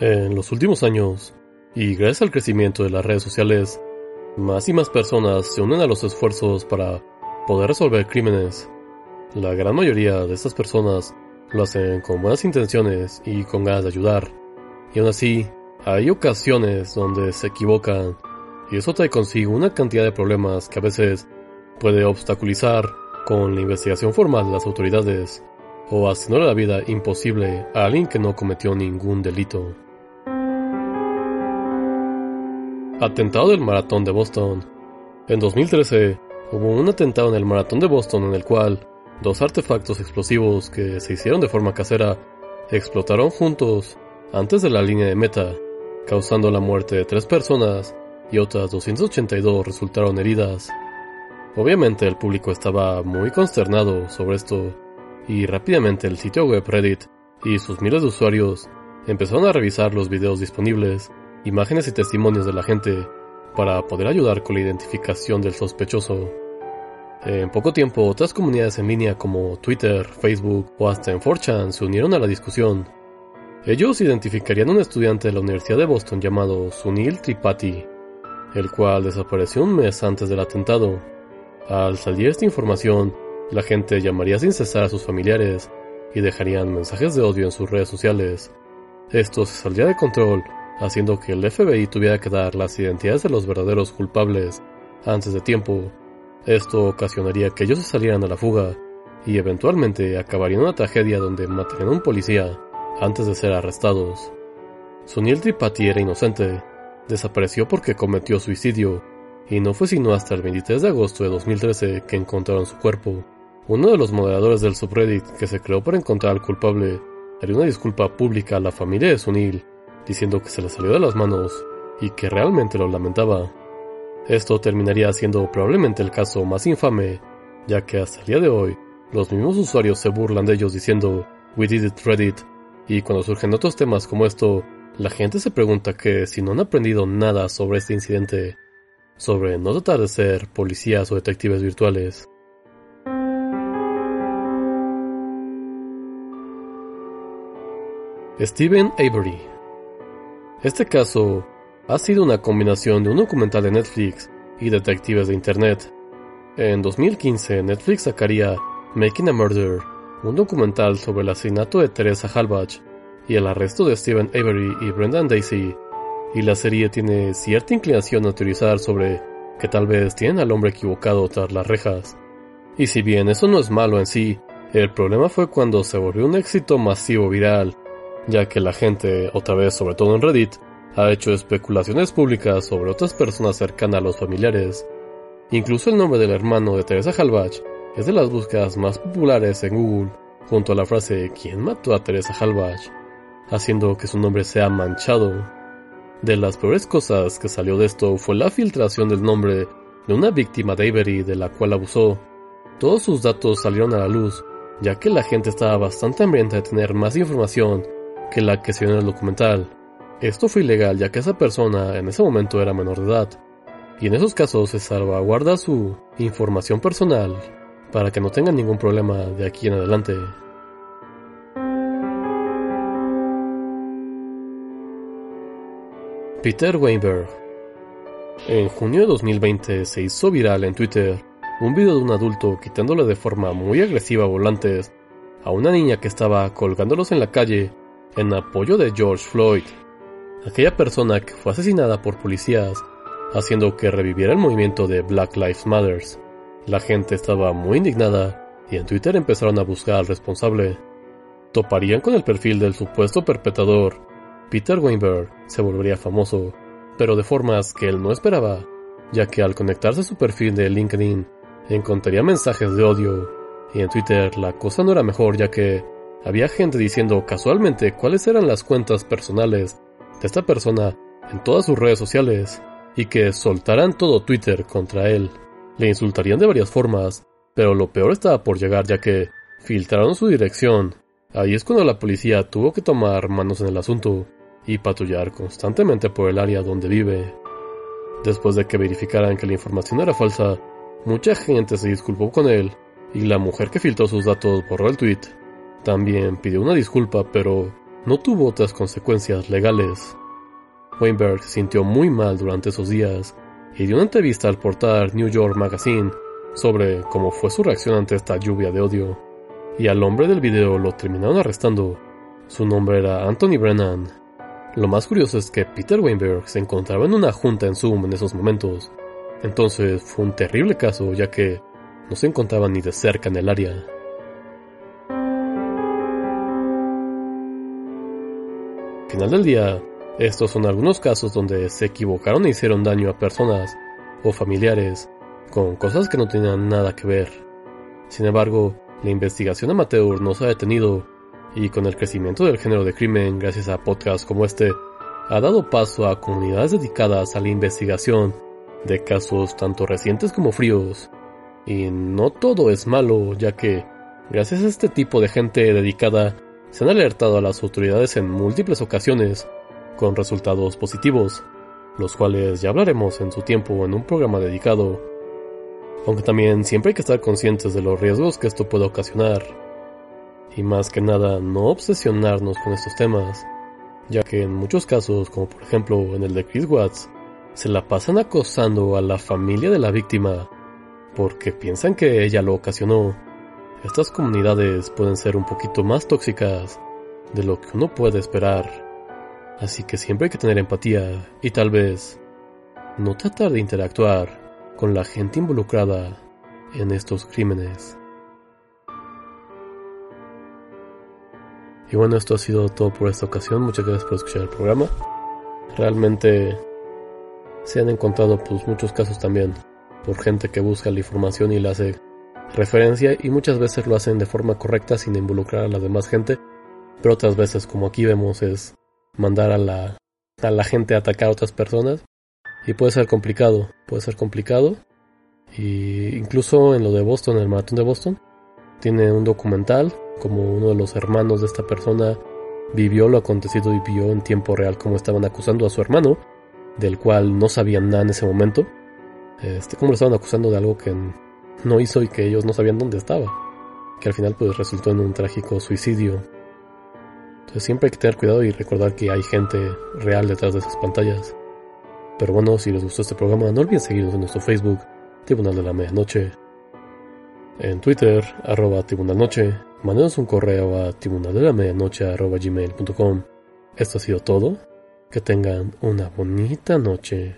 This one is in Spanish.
En los últimos años, y gracias al crecimiento de las redes sociales, más y más personas se unen a los esfuerzos para poder resolver crímenes. La gran mayoría de estas personas lo hacen con buenas intenciones y con ganas de ayudar. Y aún así, hay ocasiones donde se equivocan y eso trae consigo una cantidad de problemas que a veces puede obstaculizar con la investigación formal de las autoridades o haciéndole la vida imposible a alguien que no cometió ningún delito. Atentado del Maratón de Boston. En 2013 hubo un atentado en el Maratón de Boston en el cual dos artefactos explosivos que se hicieron de forma casera explotaron juntos antes de la línea de meta, causando la muerte de tres personas y otras 282 resultaron heridas. Obviamente el público estaba muy consternado sobre esto y rápidamente el sitio web Reddit y sus miles de usuarios empezaron a revisar los videos disponibles, imágenes y testimonios de la gente para poder ayudar con la identificación del sospechoso. En poco tiempo, otras comunidades en línea como Twitter, Facebook o hasta en 4chan se unieron a la discusión. Ellos identificarían a un estudiante de la Universidad de Boston llamado Sunil Tripathi, el cual desapareció un mes antes del atentado. Al salir esta información, la gente llamaría sin cesar a sus familiares y dejarían mensajes de odio en sus redes sociales. Esto se saldría de control, haciendo que el FBI tuviera que dar las identidades de los verdaderos culpables antes de tiempo. Esto ocasionaría que ellos se salieran a la fuga y eventualmente acabaría en una tragedia donde matarían a un policía antes de ser arrestados. Sunil Tripathi era inocente, desapareció porque cometió suicidio y no fue sino hasta el 23 de agosto de 2013 que encontraron su cuerpo. Uno de los moderadores del subreddit que se creó para encontrar al culpable haría una disculpa pública a la familia de Sunil, diciendo que se le salió de las manos y que realmente lo lamentaba. Esto terminaría siendo probablemente el caso más infame, ya que hasta el día de hoy los mismos usuarios se burlan de ellos diciendo We did it Reddit, y cuando surgen otros temas como esto, la gente se pregunta que si no han aprendido nada sobre este incidente, sobre no tratar de ser policías o detectives virtuales. Stephen Avery. Este caso ha sido una combinación de un documental de Netflix y detectives de Internet. En 2015, Netflix sacaría Making a Murder, un documental sobre el asesinato de Teresa Halbach y el arresto de Stephen Avery y Brendan Daisy, y la serie tiene cierta inclinación a teorizar sobre que tal vez tienen al hombre equivocado tras las rejas. Y si bien eso no es malo en sí, el problema fue cuando se volvió un éxito masivo viral ya que la gente, otra vez sobre todo en Reddit, ha hecho especulaciones públicas sobre otras personas cercanas a los familiares. Incluso el nombre del hermano de Teresa Halbach es de las búsquedas más populares en Google, junto a la frase ¿Quién mató a Teresa Halbach? haciendo que su nombre sea manchado. De las peores cosas que salió de esto fue la filtración del nombre de una víctima de Avery de la cual abusó. Todos sus datos salieron a la luz, ya que la gente estaba bastante hambrienta de tener más información que la que se en el documental. Esto fue ilegal ya que esa persona en ese momento era menor de edad, y en esos casos se salvaguarda su información personal para que no tengan ningún problema de aquí en adelante. Peter Weinberg En junio de 2020 se hizo viral en Twitter un video de un adulto quitándole de forma muy agresiva volantes a una niña que estaba colgándolos en la calle en apoyo de George Floyd, aquella persona que fue asesinada por policías, haciendo que reviviera el movimiento de Black Lives Matter. La gente estaba muy indignada y en Twitter empezaron a buscar al responsable. Toparían con el perfil del supuesto perpetrador. Peter Weinberg se volvería famoso, pero de formas que él no esperaba, ya que al conectarse a su perfil de LinkedIn encontraría mensajes de odio, y en Twitter la cosa no era mejor ya que había gente diciendo casualmente cuáles eran las cuentas personales de esta persona en todas sus redes sociales y que soltaran todo Twitter contra él. Le insultarían de varias formas, pero lo peor estaba por llegar ya que filtraron su dirección. Ahí es cuando la policía tuvo que tomar manos en el asunto y patrullar constantemente por el área donde vive. Después de que verificaran que la información era falsa, mucha gente se disculpó con él y la mujer que filtró sus datos borró el tweet también pidió una disculpa, pero no tuvo otras consecuencias legales. Weinberg se sintió muy mal durante esos días y dio una entrevista al portal New York Magazine sobre cómo fue su reacción ante esta lluvia de odio. Y al hombre del video lo terminaron arrestando. Su nombre era Anthony Brennan. Lo más curioso es que Peter Weinberg se encontraba en una junta en Zoom en esos momentos. Entonces fue un terrible caso ya que no se encontraba ni de cerca en el área. Final del día, estos son algunos casos donde se equivocaron e hicieron daño a personas o familiares con cosas que no tenían nada que ver. Sin embargo, la investigación amateur no se ha detenido y con el crecimiento del género de crimen gracias a podcasts como este, ha dado paso a comunidades dedicadas a la investigación de casos tanto recientes como fríos. Y no todo es malo, ya que gracias a este tipo de gente dedicada se han alertado a las autoridades en múltiples ocasiones con resultados positivos, los cuales ya hablaremos en su tiempo en un programa dedicado. Aunque también siempre hay que estar conscientes de los riesgos que esto puede ocasionar. Y más que nada, no obsesionarnos con estos temas, ya que en muchos casos, como por ejemplo en el de Chris Watts, se la pasan acosando a la familia de la víctima porque piensan que ella lo ocasionó estas comunidades pueden ser un poquito más tóxicas de lo que uno puede esperar. Así que siempre hay que tener empatía y tal vez no tratar de interactuar con la gente involucrada en estos crímenes. Y bueno, esto ha sido todo por esta ocasión. Muchas gracias por escuchar el programa. Realmente se han encontrado pues muchos casos también por gente que busca la información y la hace referencia y muchas veces lo hacen de forma correcta sin involucrar a la demás gente, pero otras veces como aquí vemos es mandar a la, a la gente a atacar a otras personas y puede ser complicado, puede ser complicado y incluso en lo de Boston, el maratón de Boston, tiene un documental como uno de los hermanos de esta persona vivió lo acontecido y vio en tiempo real cómo estaban acusando a su hermano, del cual no sabían nada en ese momento. Este, cómo lo estaban acusando de algo que no hizo y que ellos no sabían dónde estaba, que al final pues resultó en un trágico suicidio. Entonces siempre hay que tener cuidado y recordar que hay gente real detrás de esas pantallas. Pero bueno, si les gustó este programa, no olviden seguirnos en nuestro Facebook, Tribunal de la Medianoche, en Twitter, arroba Tribunal Noche, un correo a tribunaldelamedianoche arroba gmail.com. Esto ha sido todo. Que tengan una bonita noche.